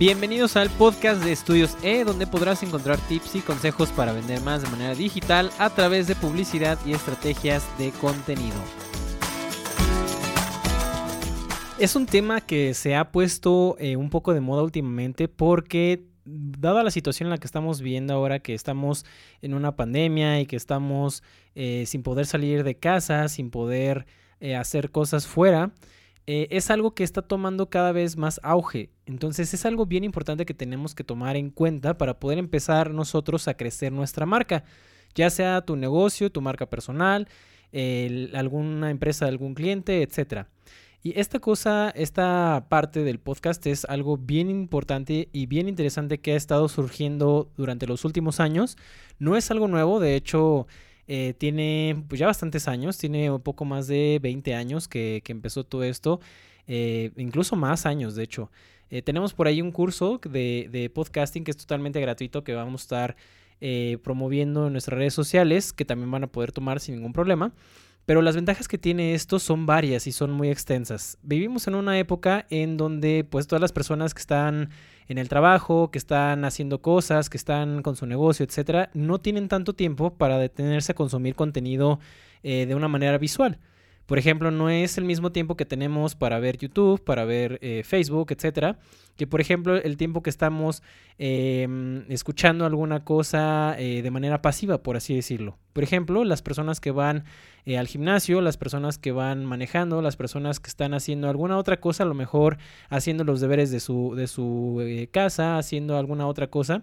Bienvenidos al podcast de Estudios E, donde podrás encontrar tips y consejos para vender más de manera digital a través de publicidad y estrategias de contenido. Es un tema que se ha puesto eh, un poco de moda últimamente porque dada la situación en la que estamos viendo ahora, que estamos en una pandemia y que estamos eh, sin poder salir de casa, sin poder eh, hacer cosas fuera, eh, es algo que está tomando cada vez más auge. Entonces es algo bien importante que tenemos que tomar en cuenta para poder empezar nosotros a crecer nuestra marca, ya sea tu negocio, tu marca personal, alguna empresa algún cliente, etcétera. Y esta cosa, esta parte del podcast es algo bien importante y bien interesante que ha estado surgiendo durante los últimos años. No es algo nuevo, de hecho, eh, tiene pues ya bastantes años, tiene un poco más de 20 años que, empezó todo esto, eh, incluso más años, de hecho. Eh, tenemos por ahí un curso de, de, podcasting que es totalmente gratuito que vamos a estar promoviendo en nuestras redes sociales, que también van a poder tomar sin ningún problema. Pero las ventajas que tiene esto son varias y son muy extensas. Vivimos en una época en donde pues todas las personas que están en el trabajo, que están haciendo cosas, que están con su negocio, etcétera, no tienen tanto tiempo para detenerse a consumir contenido eh, de una manera visual. Por ejemplo, no es el mismo tiempo que tenemos para ver YouTube, para ver eh, Facebook, etcétera, que por ejemplo el tiempo que estamos em, escuchando alguna cosa eh, de manera pasiva, por así decirlo. Por ejemplo, las personas que van eh, al gimnasio, las personas que van manejando, las personas que están haciendo alguna otra cosa, a lo mejor haciendo los deberes de su, de su casa, haciendo alguna otra cosa.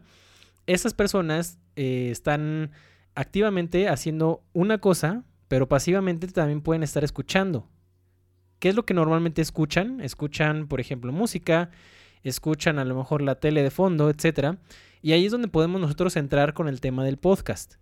Esas personas están activamente haciendo una cosa pero pasivamente también pueden estar escuchando. ¿Qué es lo que normalmente escuchan? Escuchan, por ejemplo, música, escuchan a lo mejor la tele de fondo, etc. Y ahí es donde podemos nosotros entrar con el tema del podcast.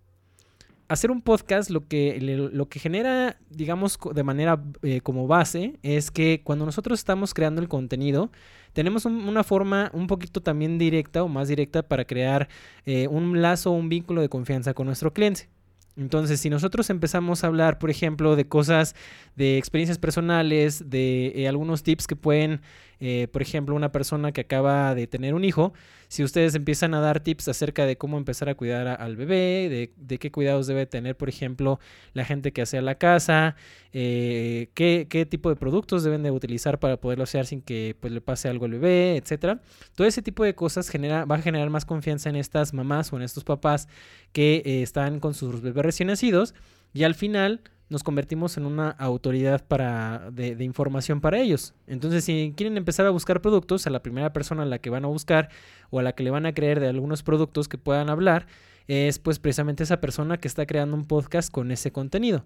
Hacer un podcast lo que, lo que genera, digamos, de manera eh, como base, es que cuando nosotros estamos creando el contenido, tenemos una forma un poquito también directa o más directa para crear eh, un lazo un vínculo de confianza con nuestro cliente. Entonces, si nosotros empezamos a hablar, por ejemplo, de cosas, de experiencias personales, de eh, algunos tips que pueden, eh, por ejemplo, una persona que acaba de tener un hijo, si ustedes empiezan a dar tips acerca de cómo empezar a cuidar al bebé, de, qué cuidados debe tener, por ejemplo, la gente que hace a la casa, eh, qué, tipo de productos deben de utilizar para poderlo hacer sin que pues, le pase algo al bebé, etcétera. Todo ese tipo de cosas genera, va a generar más confianza en estas mamás o en estos papás que están con sus bebés recién nacidos y al final nos convertimos en una autoridad para, de, información para ellos. Entonces, si quieren empezar a buscar productos, a la primera persona a la que van a buscar o a la que le van a creer de algunos productos que puedan hablar, es pues precisamente esa persona que está creando un podcast con ese contenido.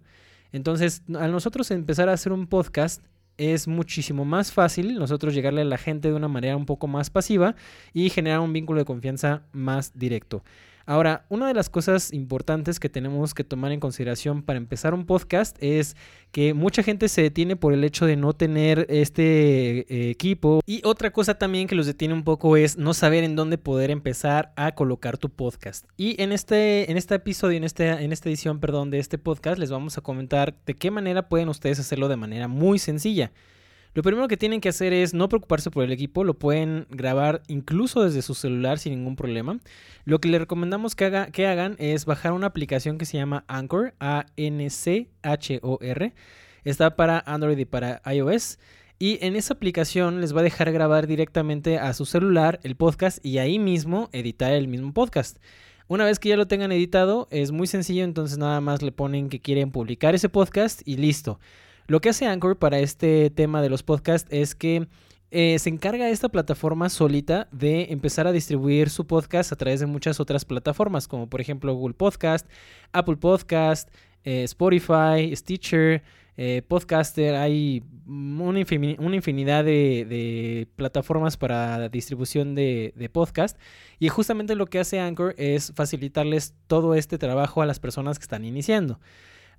Entonces, al nosotros empezar a hacer un podcast, es muchísimo más fácil nosotros llegarle a la gente de una manera un poco más pasiva y generar un vínculo de confianza más directo. Ahora, una de las cosas importantes que tenemos que tomar en consideración para empezar un podcast es que mucha gente se detiene por el hecho de no tener este eh, equipo. Y otra cosa también que los detiene un poco es no saber en dónde poder empezar a colocar tu podcast. Y en este, en este episodio, en, este, en esta edición, perdón, de este podcast, les vamos a comentar de qué manera pueden ustedes hacerlo de manera muy sencilla. Lo primero que tienen que hacer es no preocuparse por el equipo, lo pueden grabar incluso desde su celular sin ningún problema. Lo que les recomendamos que, haga, que hagan es bajar una aplicación que se llama Anchor, A-N-C-H-O-R. Está para Android y para iOS. Y en esa aplicación les va a dejar grabar directamente a su celular el podcast y ahí mismo editar el mismo podcast. Una vez que ya lo tengan editado, es muy sencillo, entonces nada más le ponen que quieren publicar ese podcast y listo. Lo que hace Anchor para este tema de los podcasts es que eh, se encarga esta plataforma solita de empezar a distribuir su podcast a través de muchas otras plataformas, como por ejemplo Google Podcast, Apple Podcast, eh, Spotify, Stitcher, eh, Podcaster. Hay una, infinidad de, plataformas para distribución de, de, podcast. Y justamente lo que hace Anchor es facilitarles todo este trabajo a las personas que están iniciando.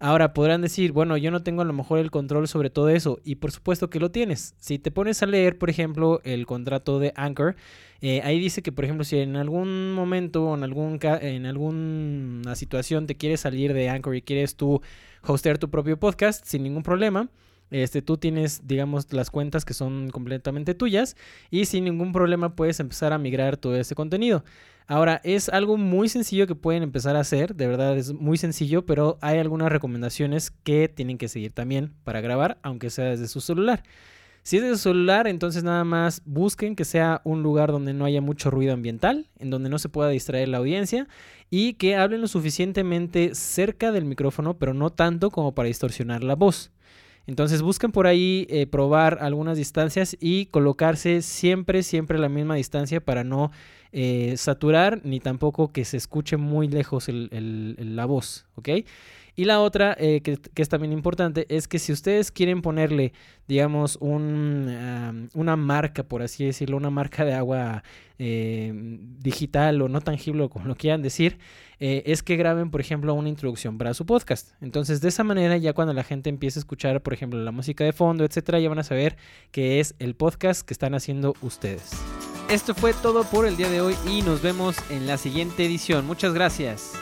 Ahora podrán decir, bueno, yo no tengo a lo mejor el control sobre todo eso. Y por supuesto que lo tienes. Si te pones a leer, por ejemplo, el contrato de Anchor, eh, ahí dice que, por ejemplo, si en algún momento o en, algún en alguna situación te quieres salir de Anchor y quieres tú hostear tu propio podcast sin ningún problema, este, tú tienes, digamos, las cuentas que son completamente tuyas y sin ningún problema puedes empezar a migrar todo ese contenido. Ahora, es algo muy sencillo que pueden empezar a hacer, de verdad es muy sencillo, pero hay algunas recomendaciones que tienen que seguir también para grabar, aunque sea desde su celular. Si es de su celular, entonces nada más busquen que sea un lugar donde no haya mucho ruido ambiental, en donde no se pueda distraer la audiencia y que hablen lo suficientemente cerca del micrófono, pero no tanto como para distorsionar la voz. Entonces busquen por ahí eh, probar algunas distancias y colocarse siempre, siempre a la misma distancia para no eh, saturar ni tampoco que se escuche muy lejos la voz, ¿ok? Y la otra, eh, que, es también importante, es que si ustedes quieren ponerle, digamos, un, una marca, por así decirlo, una marca de agua eh, digital o no tangible, como lo quieran decir, eh, es que graben, por ejemplo, una introducción para su podcast. Entonces, de esa manera, ya cuando la gente empiece a escuchar, por ejemplo, la música de fondo, etcétera, ya van a saber que es el podcast que están haciendo ustedes. Esto fue todo por el día de hoy y nos vemos en la siguiente edición. Muchas gracias.